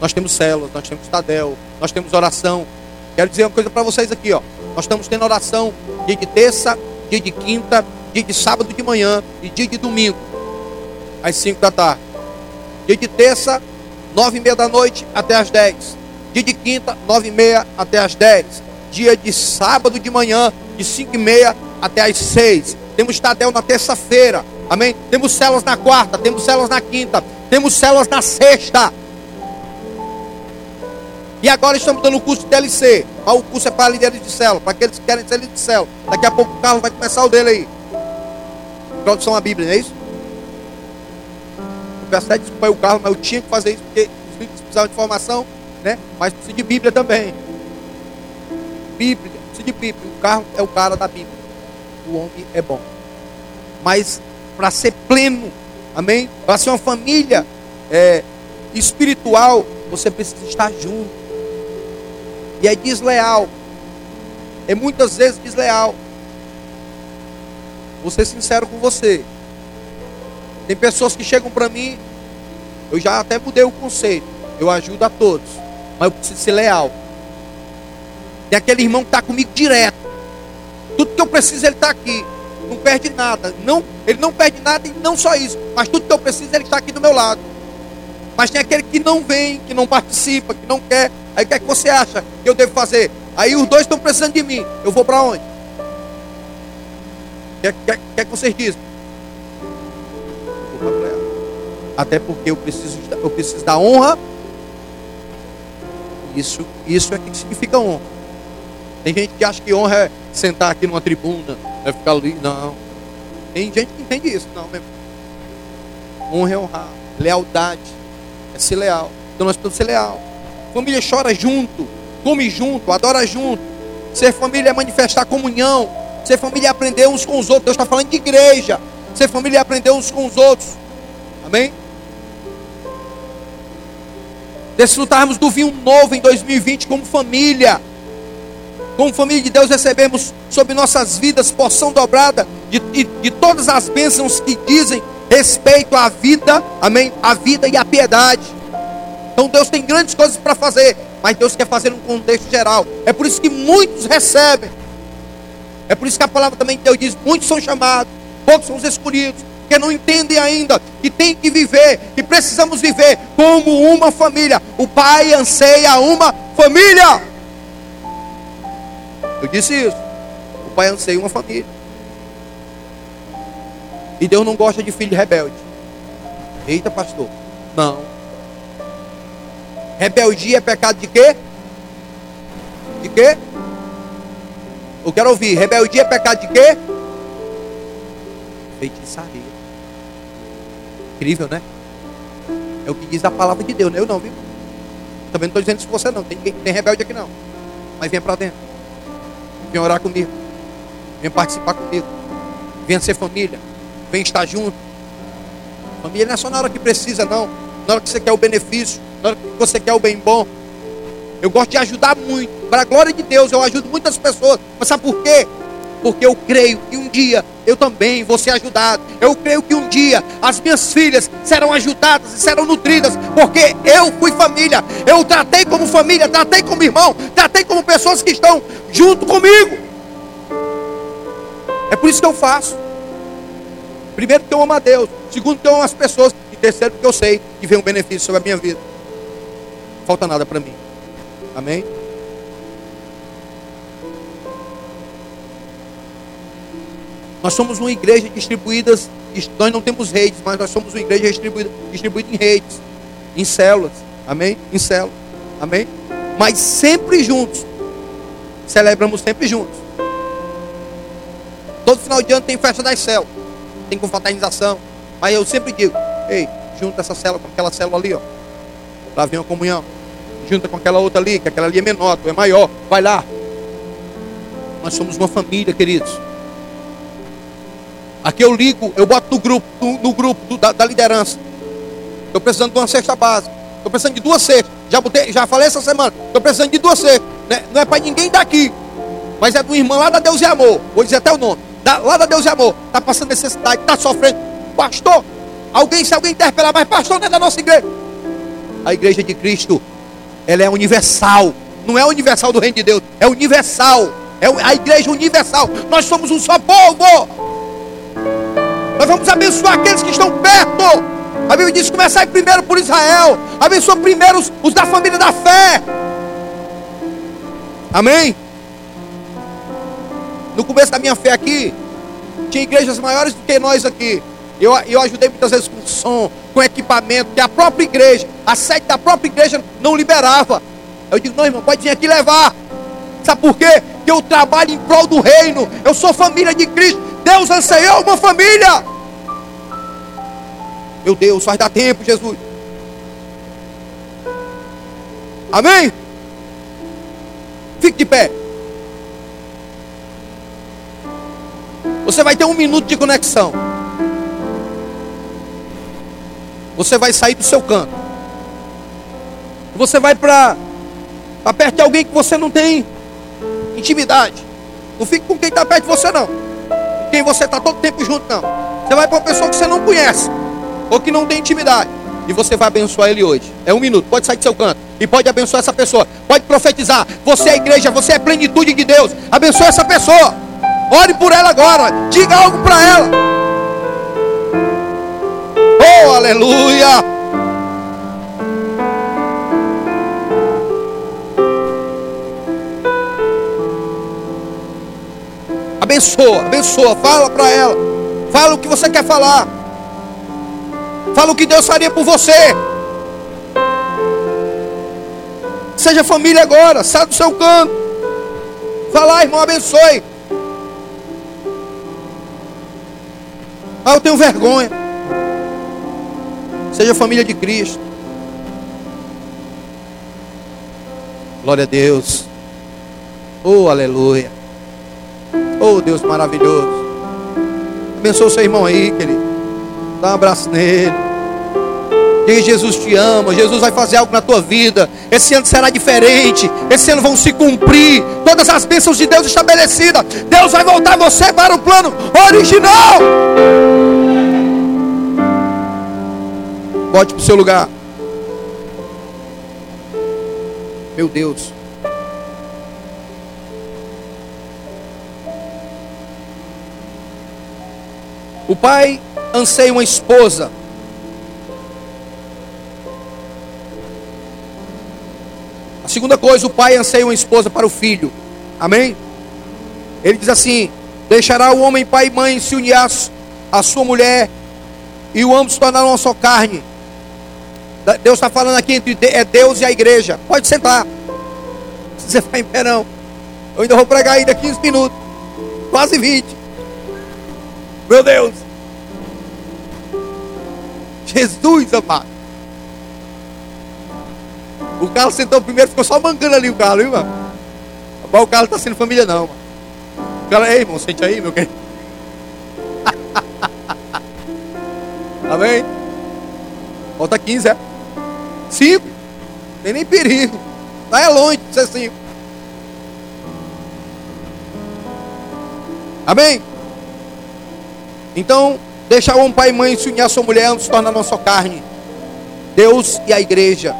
Nós temos células, nós temos Tadel, nós temos oração. Quero dizer uma coisa para vocês aqui, ó. Nós estamos tendo oração dia de terça, dia de quinta, dia de sábado de manhã e dia de domingo, às 5 da tarde. Dia de terça, nove e meia da noite até as 10. Dia de quinta, nove e meia até as 10. Dia de sábado de manhã, de 5 e meia até as 6. Temos Tadel na terça-feira. Amém? Temos células na quarta, temos células na quinta, temos células na sexta. E agora estamos dando o curso de DLC. O curso é para líderes de célula, para aqueles que querem ser líderes de célula. Daqui a pouco o Carlos vai começar o dele aí. Introdução à Bíblia, não é isso? Peço até desculpa o carro, mas eu tinha que fazer isso porque os precisavam de informação, né? Mas precisa de Bíblia também. Bíblia, precisa de Bíblia. O carro é o cara da Bíblia. O homem é bom. Mas para ser pleno, amém? Para ser uma família é, espiritual, você precisa estar junto. E é desleal. É muitas vezes desleal. Vou ser sincero com você. Tem pessoas que chegam para mim, eu já até mudei o conceito. Eu ajudo a todos, mas eu preciso ser leal. Tem aquele irmão que está comigo direto. Tudo que eu preciso, ele está aqui. Não perde nada. Não, ele não perde nada e não só isso. Mas tudo que eu preciso, ele está aqui do meu lado. Mas tem aquele que não vem, que não participa, que não quer. Aí o que é que você acha que eu devo fazer? Aí os dois estão precisando de mim. Eu vou para onde? O que, que, que, é que vocês dizem? Eu vou para Até porque eu preciso, eu preciso da honra. Isso, isso é que significa honra. Tem gente que acha que honra é sentar aqui numa tribuna, é ficar ali. Não. Tem gente que entende isso. Não, meu Honra é honrar. Lealdade é ser leal. Então nós precisamos ser leal. Família chora junto, come junto, adora junto. Ser família é manifestar comunhão. Ser família é aprender uns com os outros. Deus está falando de igreja. Ser família é aprender uns com os outros. Amém? Desfrutarmos do vinho novo em 2020 como família. Como família de Deus, recebemos sobre nossas vidas porção dobrada de, de, de todas as bênçãos que dizem respeito à vida, amém? A vida e a piedade. Então Deus tem grandes coisas para fazer, mas Deus quer fazer um contexto geral. É por isso que muitos recebem. É por isso que a palavra também de Deus diz: muitos são chamados, poucos são os escolhidos, que não entendem ainda que tem que viver, que precisamos viver como uma família. O Pai anseia uma família. Eu disse isso. O Pai anseia uma família. E Deus não gosta de filho rebelde. Eita, pastor. Não. Rebeldia é pecado de quê? De quê? Eu quero ouvir. Rebeldia é pecado de quê? Feitiçaria. Incrível, né? É o que diz a palavra de Deus, né? Eu não, viu? Também não estou dizendo isso com você não. Tem, tem rebelde aqui não. Mas venha para dentro. Venha orar comigo. Venha participar comigo. Venha ser família. Venha estar junto. Família não é só na hora que precisa, não. Na hora que você quer o benefício. Que você quer o bem bom. Eu gosto de ajudar muito. Para a glória de Deus, eu ajudo muitas pessoas. Mas sabe por quê? Porque eu creio que um dia eu também vou ser ajudado. Eu creio que um dia as minhas filhas serão ajudadas e serão nutridas. Porque eu fui família. Eu tratei como família, tratei como irmão, tratei como pessoas que estão junto comigo. É por isso que eu faço. Primeiro, porque eu amo a Deus. Segundo, porque eu amo as pessoas. E terceiro, porque eu sei que vem um benefício sobre a minha vida. Falta nada para mim. Amém? Nós somos uma igreja distribuída. Nós não temos redes, mas nós somos uma igreja distribuída, distribuída em redes, em células. Amém? Em células. Amém? Mas sempre juntos. Celebramos sempre juntos. Todo final de ano tem festa das células. Tem confraternização. Mas eu sempre digo, ei, junta essa célula com aquela célula ali, ó. Lá vem a comunhão. Junta com aquela outra ali, que aquela ali é menor, tu é maior. Vai lá. Nós somos uma família, queridos. Aqui eu ligo, eu boto no grupo, no, no grupo do, da, da, liderança. Estou precisando de uma cesta básica. Estou precisando de duas cestas. Já, botei, já falei essa semana. Estou precisando de duas cestas. Né? Não é para ninguém daqui. Mas é do irmão lá da Deus e Amor. Vou dizer até o nome. Da, lá da Deus e Amor. Está passando necessidade, está sofrendo. Pastor, alguém, se alguém interpelar, mas pastor não é da nossa igreja. A igreja de Cristo, ela é universal. Não é universal do reino de Deus, é universal. É a igreja universal. Nós somos um só povo. Nós vamos abençoar aqueles que estão perto. A Bíblia diz: começar primeiro por Israel. Abençoa primeiro os, os da família da fé. Amém? No começo da minha fé aqui, tinha igrejas maiores do que nós aqui. Eu, eu ajudei muitas vezes com som, com equipamento, que a própria igreja, a sede da própria igreja não liberava. Eu digo, não, irmão, pode vir aqui levar. Sabe por quê? Que eu trabalho em prol do reino. Eu sou família de Cristo. Deus anseiou uma família. Meu Deus, faz dar tempo, Jesus. Amém? Fique de pé. Você vai ter um minuto de conexão. Você vai sair do seu canto. Você vai para perto de alguém que você não tem intimidade. Não fique com quem está perto de você, não quem você está todo tempo junto, não. Você vai para uma pessoa que você não conhece, ou que não tem intimidade, e você vai abençoar ele hoje. É um minuto, pode sair do seu canto, e pode abençoar essa pessoa, pode profetizar. Você é igreja, você é plenitude de Deus. Abençoe essa pessoa, ore por ela agora, diga algo para ela. Oh, aleluia! Abençoa, abençoa, fala para ela. Fala o que você quer falar. Fala o que Deus faria por você. Seja família agora, sai do seu canto. Fala, irmão, abençoe. Ah, eu tenho vergonha. Seja família de Cristo. Glória a Deus. Oh, aleluia. Oh, Deus maravilhoso. Abençoa o seu irmão aí, querido. Dá um abraço nele. Diga Jesus te ama, Jesus vai fazer algo na tua vida. Esse ano será diferente. Esse ano vão se cumprir todas as bênçãos de Deus estabelecidas. Deus vai voltar você para o plano original. Volte para o seu lugar. Meu Deus. O pai anseia uma esposa. A segunda coisa, o pai anseia uma esposa para o filho. Amém? Ele diz assim: Deixará o homem pai e mãe se unir à sua mulher, e o ambos tornarão uma só carne. Deus está falando aqui entre é Deus e a igreja. Pode sentar. Se você ficar em pé, não. Eu ainda vou pregar ainda 15 minutos. Quase 20. Meu Deus. Jesus amado. O Carlos sentou primeiro, ficou só mancando ali o Carlos? Mas o Carlos está sendo família, não, mano. O Carlos, ei, irmão, sente aí, meu querido. <laughs> Amém? Falta 15, é? 5. Tem nem perigo. Não é longe de ser 5. Amém? Então, deixar um pai e mãe se unir a sua mulher, se torna nossa carne. Deus e a igreja.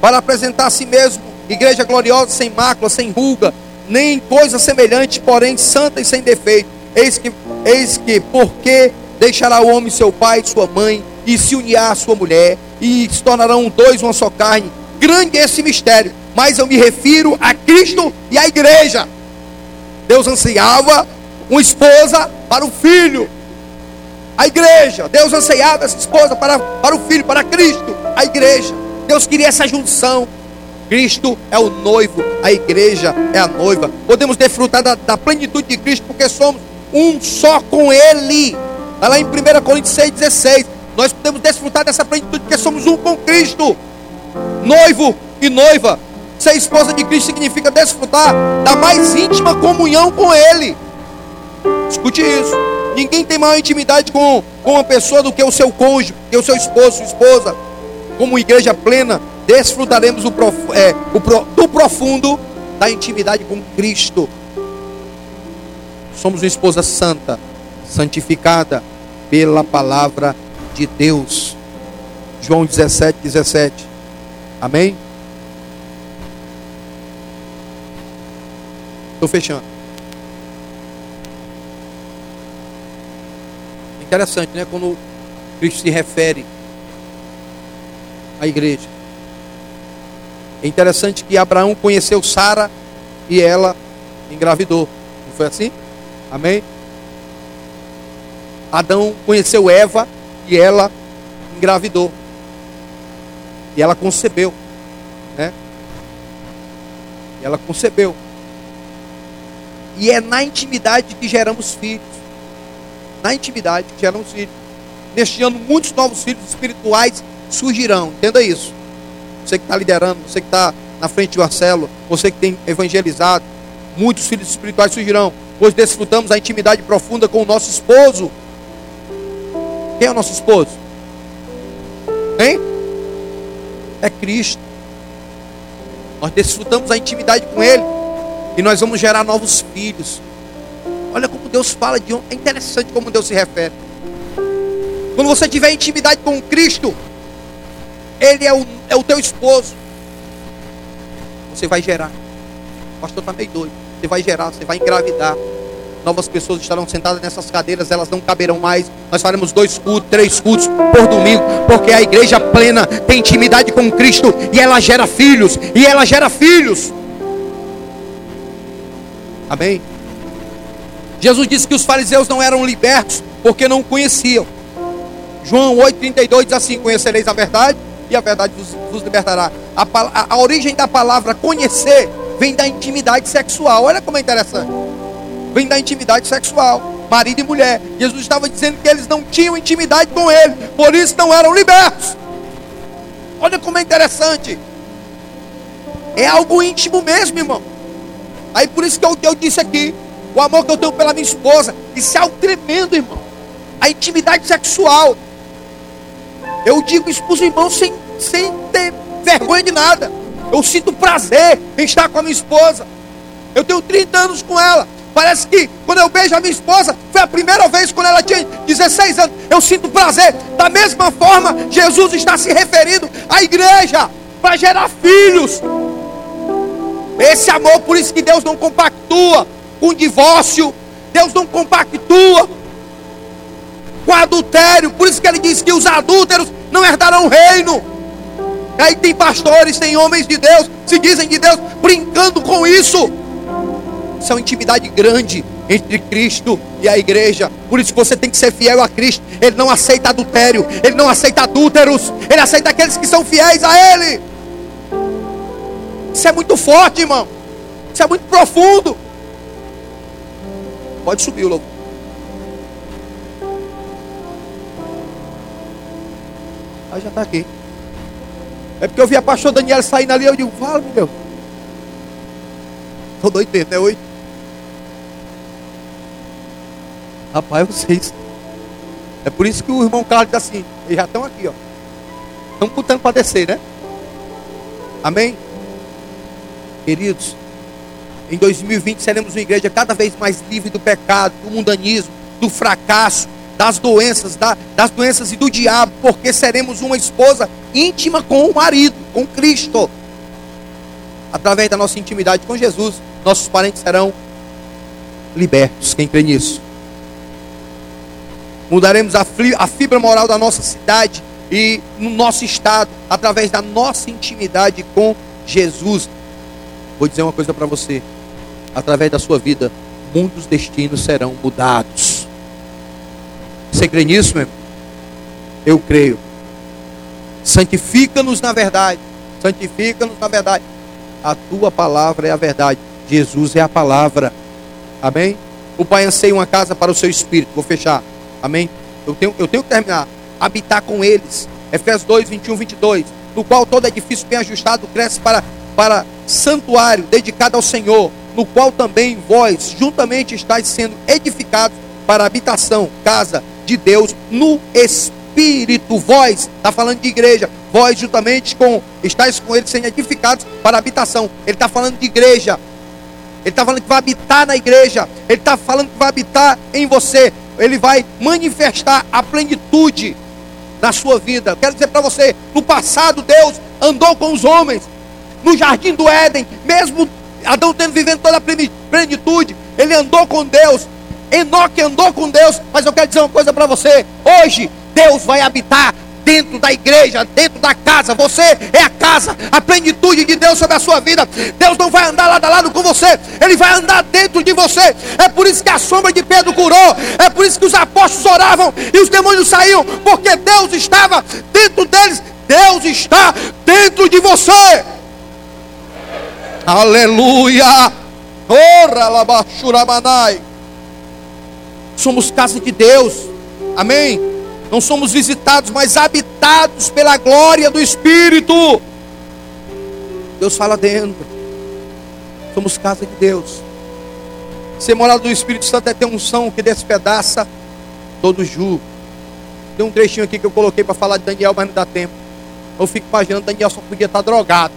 Para apresentar a si mesmo, igreja gloriosa, sem mácula, sem ruga, nem coisa semelhante, porém santa e sem defeito. Eis que, eis que porque deixará o homem seu pai e sua mãe, e se unirá à sua mulher, e se tornarão dois uma só carne. Grande é esse mistério, mas eu me refiro a Cristo e à igreja. Deus ansiava uma esposa para o filho, a igreja. Deus anseiava essa esposa para, para o filho, para Cristo, a igreja. Deus queria essa junção. Cristo é o noivo, a igreja é a noiva. Podemos desfrutar da, da plenitude de Cristo porque somos um só com Ele. Está lá em 1 Coríntios 6,16. Nós podemos desfrutar dessa plenitude porque somos um com Cristo. Noivo e noiva. Ser esposa de Cristo significa desfrutar da mais íntima comunhão com Ele. Escute isso. Ninguém tem maior intimidade com, com uma pessoa do que o seu cônjuge, que o seu esposo, sua esposa. Como igreja plena, desfrutaremos o, prof, é, pro, do profundo da intimidade com Cristo. Somos uma esposa santa, santificada pela palavra de Deus. João 17, 17. Amém? Estou fechando. Interessante, né? Quando Cristo se refere à igreja. É interessante que Abraão conheceu Sara e ela engravidou. Não foi assim? Amém? Adão conheceu Eva e ela engravidou. E ela concebeu. Né? E ela concebeu. E é na intimidade que geramos filhos na intimidade, que geram filhos. Neste ano, muitos novos filhos espirituais surgirão. Entenda isso. Você que está liderando, você que está na frente de Marcelo, você que tem evangelizado, muitos filhos espirituais surgirão. Pois desfrutamos a intimidade profunda com o nosso esposo. Quem é o nosso esposo? Hein? É Cristo. Nós desfrutamos a intimidade com Ele. E nós vamos gerar novos filhos. Olha como Deus fala de É interessante como Deus se refere. Quando você tiver intimidade com Cristo, Ele é o, é o teu esposo. Você vai gerar. O pastor está meio doido. Você vai gerar, você vai engravidar. Novas pessoas estarão sentadas nessas cadeiras, elas não caberão mais. Nós faremos dois cultos, três cultos por domingo, porque a igreja plena tem intimidade com Cristo e ela gera filhos, e ela gera filhos. Amém? Jesus disse que os fariseus não eram libertos porque não conheciam. João 8,32 diz assim: Conhecereis a verdade e a verdade vos, vos libertará. A, a, a origem da palavra conhecer vem da intimidade sexual. Olha como é interessante. Vem da intimidade sexual. Marido e mulher. Jesus estava dizendo que eles não tinham intimidade com ele, por isso não eram libertos. Olha como é interessante. É algo íntimo mesmo, irmão. Aí por isso que eu, eu disse aqui, o amor que eu tenho pela minha esposa, isso é algo tremendo, irmão. A intimidade sexual. Eu digo isso para os irmãos sem, sem ter vergonha de nada. Eu sinto prazer em estar com a minha esposa. Eu tenho 30 anos com ela. Parece que quando eu beijo a minha esposa, foi a primeira vez quando ela tinha 16 anos. Eu sinto prazer. Da mesma forma, Jesus está se referindo à igreja para gerar filhos. Esse amor, por isso que Deus não compactua com divórcio. Deus não compactua com adultério. Por isso que ele diz que os adúlteros não herdarão o reino. Aí tem pastores, tem homens de Deus, se dizem de Deus, brincando com isso. Isso é uma intimidade grande entre Cristo e a igreja. Por isso você tem que ser fiel a Cristo. Ele não aceita adultério, ele não aceita adúlteros, ele aceita aqueles que são fiéis a Ele. Isso é muito forte, irmão. Isso é muito profundo. Pode subir o louvor. Aí já está aqui. É porque eu vi a pastor Daniel saindo ali, eu digo, fala, meu Deus. Estou doido mesmo, né? Rapaz, vocês. É por isso que o irmão Carlos diz assim, eles já estão aqui, ó. Estão putando para descer, né? Amém? Queridos, em 2020 seremos uma igreja cada vez mais livre do pecado, do mundanismo, do fracasso, das doenças, da, das doenças e do diabo, porque seremos uma esposa íntima com o marido, com Cristo. Através da nossa intimidade com Jesus, nossos parentes serão libertos. Quem crê nisso? Mudaremos a, a fibra moral da nossa cidade e no nosso estado, através da nossa intimidade com Jesus. Vou dizer uma coisa para você: através da sua vida, muitos destinos serão mudados. Você crê nisso, meu irmão? Eu creio. Santifica-nos na verdade. Santifica-nos na verdade. A tua palavra é a verdade. Jesus é a palavra. Amém? O Pai anseia uma casa para o seu espírito. Vou fechar. Amém? Eu tenho, eu tenho que terminar. Habitar com eles. Efésios 2, 21, 22. No qual todo edifício bem ajustado cresce para, para santuário dedicado ao Senhor. No qual também vós juntamente estáis sendo edificados para habitação, casa de Deus no Espírito. Vós, está falando de igreja, vós juntamente com, estáis com ele sendo edificados para habitação. Ele está falando de igreja. Ele está falando que vai habitar na igreja. Ele está falando que vai habitar em você. Ele vai manifestar a plenitude na sua vida. quero dizer para você: no passado, Deus andou com os homens. No jardim do Éden, mesmo Adão tendo vivendo toda a plenitude, ele andou com Deus, Enoque andou com Deus, mas eu quero dizer uma coisa para você: hoje Deus vai habitar dentro da igreja, dentro da casa. Você é a casa, a plenitude de Deus sobre a sua vida. Deus não vai andar lado a lado com você, Ele vai andar dentro de você. É por isso que a sombra de Pedro curou, é por isso que os apóstolos oravam e os demônios saíam, porque Deus estava dentro deles. Deus está dentro de você. Aleluia! Ora. Somos casa de Deus. Amém? Não somos visitados, mas habitados pela glória do Espírito. Deus fala dentro. Somos casa de Deus. Ser morado do Espírito Santo é ter um som que despedaça todo jugo. Tem um trechinho aqui que eu coloquei para falar de Daniel, mas não dá tempo. Eu fico imaginando, Daniel só podia estar drogado.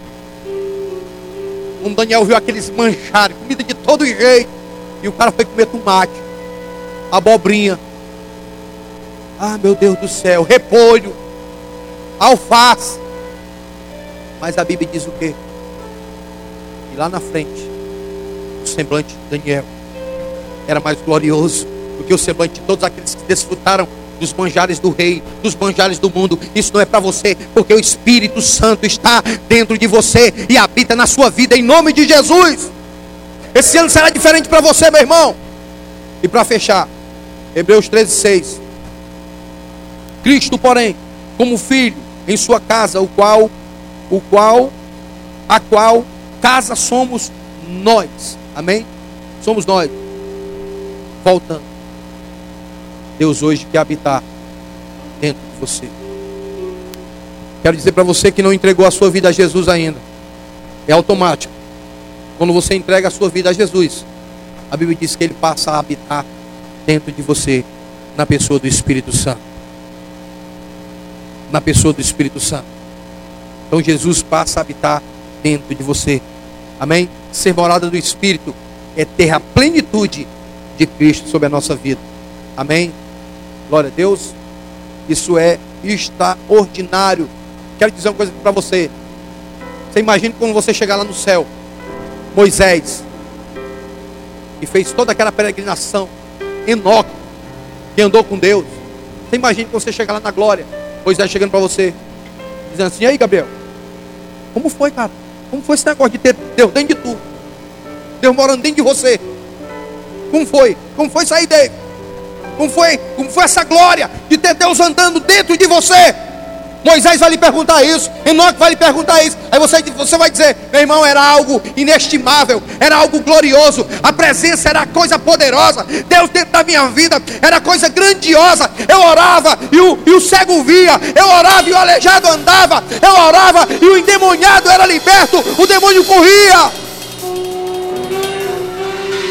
Quando Daniel viu aqueles mancharem, comida de todo jeito. E o cara foi comer tomate abobrinha. Ah, meu Deus do céu, repolho, alface. Mas a Bíblia diz o quê? E lá na frente, o semblante de Daniel era mais glorioso do que o semblante de todos aqueles que desfrutaram dos manjares do rei, dos manjares do mundo. Isso não é para você, porque o Espírito Santo está dentro de você e habita na sua vida em nome de Jesus. Esse ano será diferente para você, meu irmão. E para fechar, Hebreus 13, 6. Cristo, porém, como filho em sua casa, o qual, o qual, a qual casa somos nós. Amém? Somos nós. Voltando. Deus hoje quer habitar dentro de você. Quero dizer para você que não entregou a sua vida a Jesus ainda. É automático. Quando você entrega a sua vida a Jesus, a Bíblia diz que ele passa a habitar dentro de você, na pessoa do Espírito Santo. Na pessoa do Espírito Santo. Então Jesus passa a habitar dentro de você. Amém? Ser morada do Espírito é ter a plenitude de Cristo sobre a nossa vida. Amém? Glória a Deus. Isso é extraordinário. Quero dizer uma coisa para você. Você imagina quando você chegar lá no céu. Moisés, que fez toda aquela peregrinação. Enoque, que andou com Deus. Você imagina quando você chegar lá na glória. Moisés chegando para você, dizendo assim: E aí, Gabriel, como foi, cara? Como foi esse negócio de ter Deus dentro de tu? Deus morando dentro de você. Como foi? Como foi sair dele? Como foi? Como foi essa glória de ter Deus andando dentro de você? Moisés vai lhe perguntar isso, Enoque vai lhe perguntar isso. Aí você, você vai dizer: meu irmão, era algo inestimável, era algo glorioso, a presença era coisa poderosa, Deus dentro da minha vida era coisa grandiosa. Eu orava e o, e o cego via, eu orava e o aleijado andava, eu orava e o endemoniado era liberto, o demônio corria.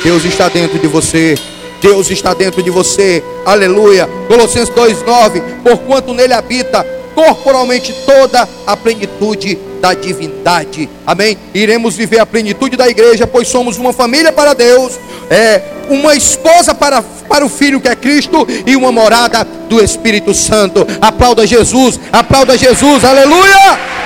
Deus está dentro de você. Deus está dentro de você. Aleluia. Colossenses 2:9, porquanto nele habita corporalmente toda a plenitude da divindade. Amém? Iremos viver a plenitude da igreja, pois somos uma família para Deus, é uma esposa para, para o filho que é Cristo e uma morada do Espírito Santo. Aplauda Jesus, aplauda Jesus. Aleluia!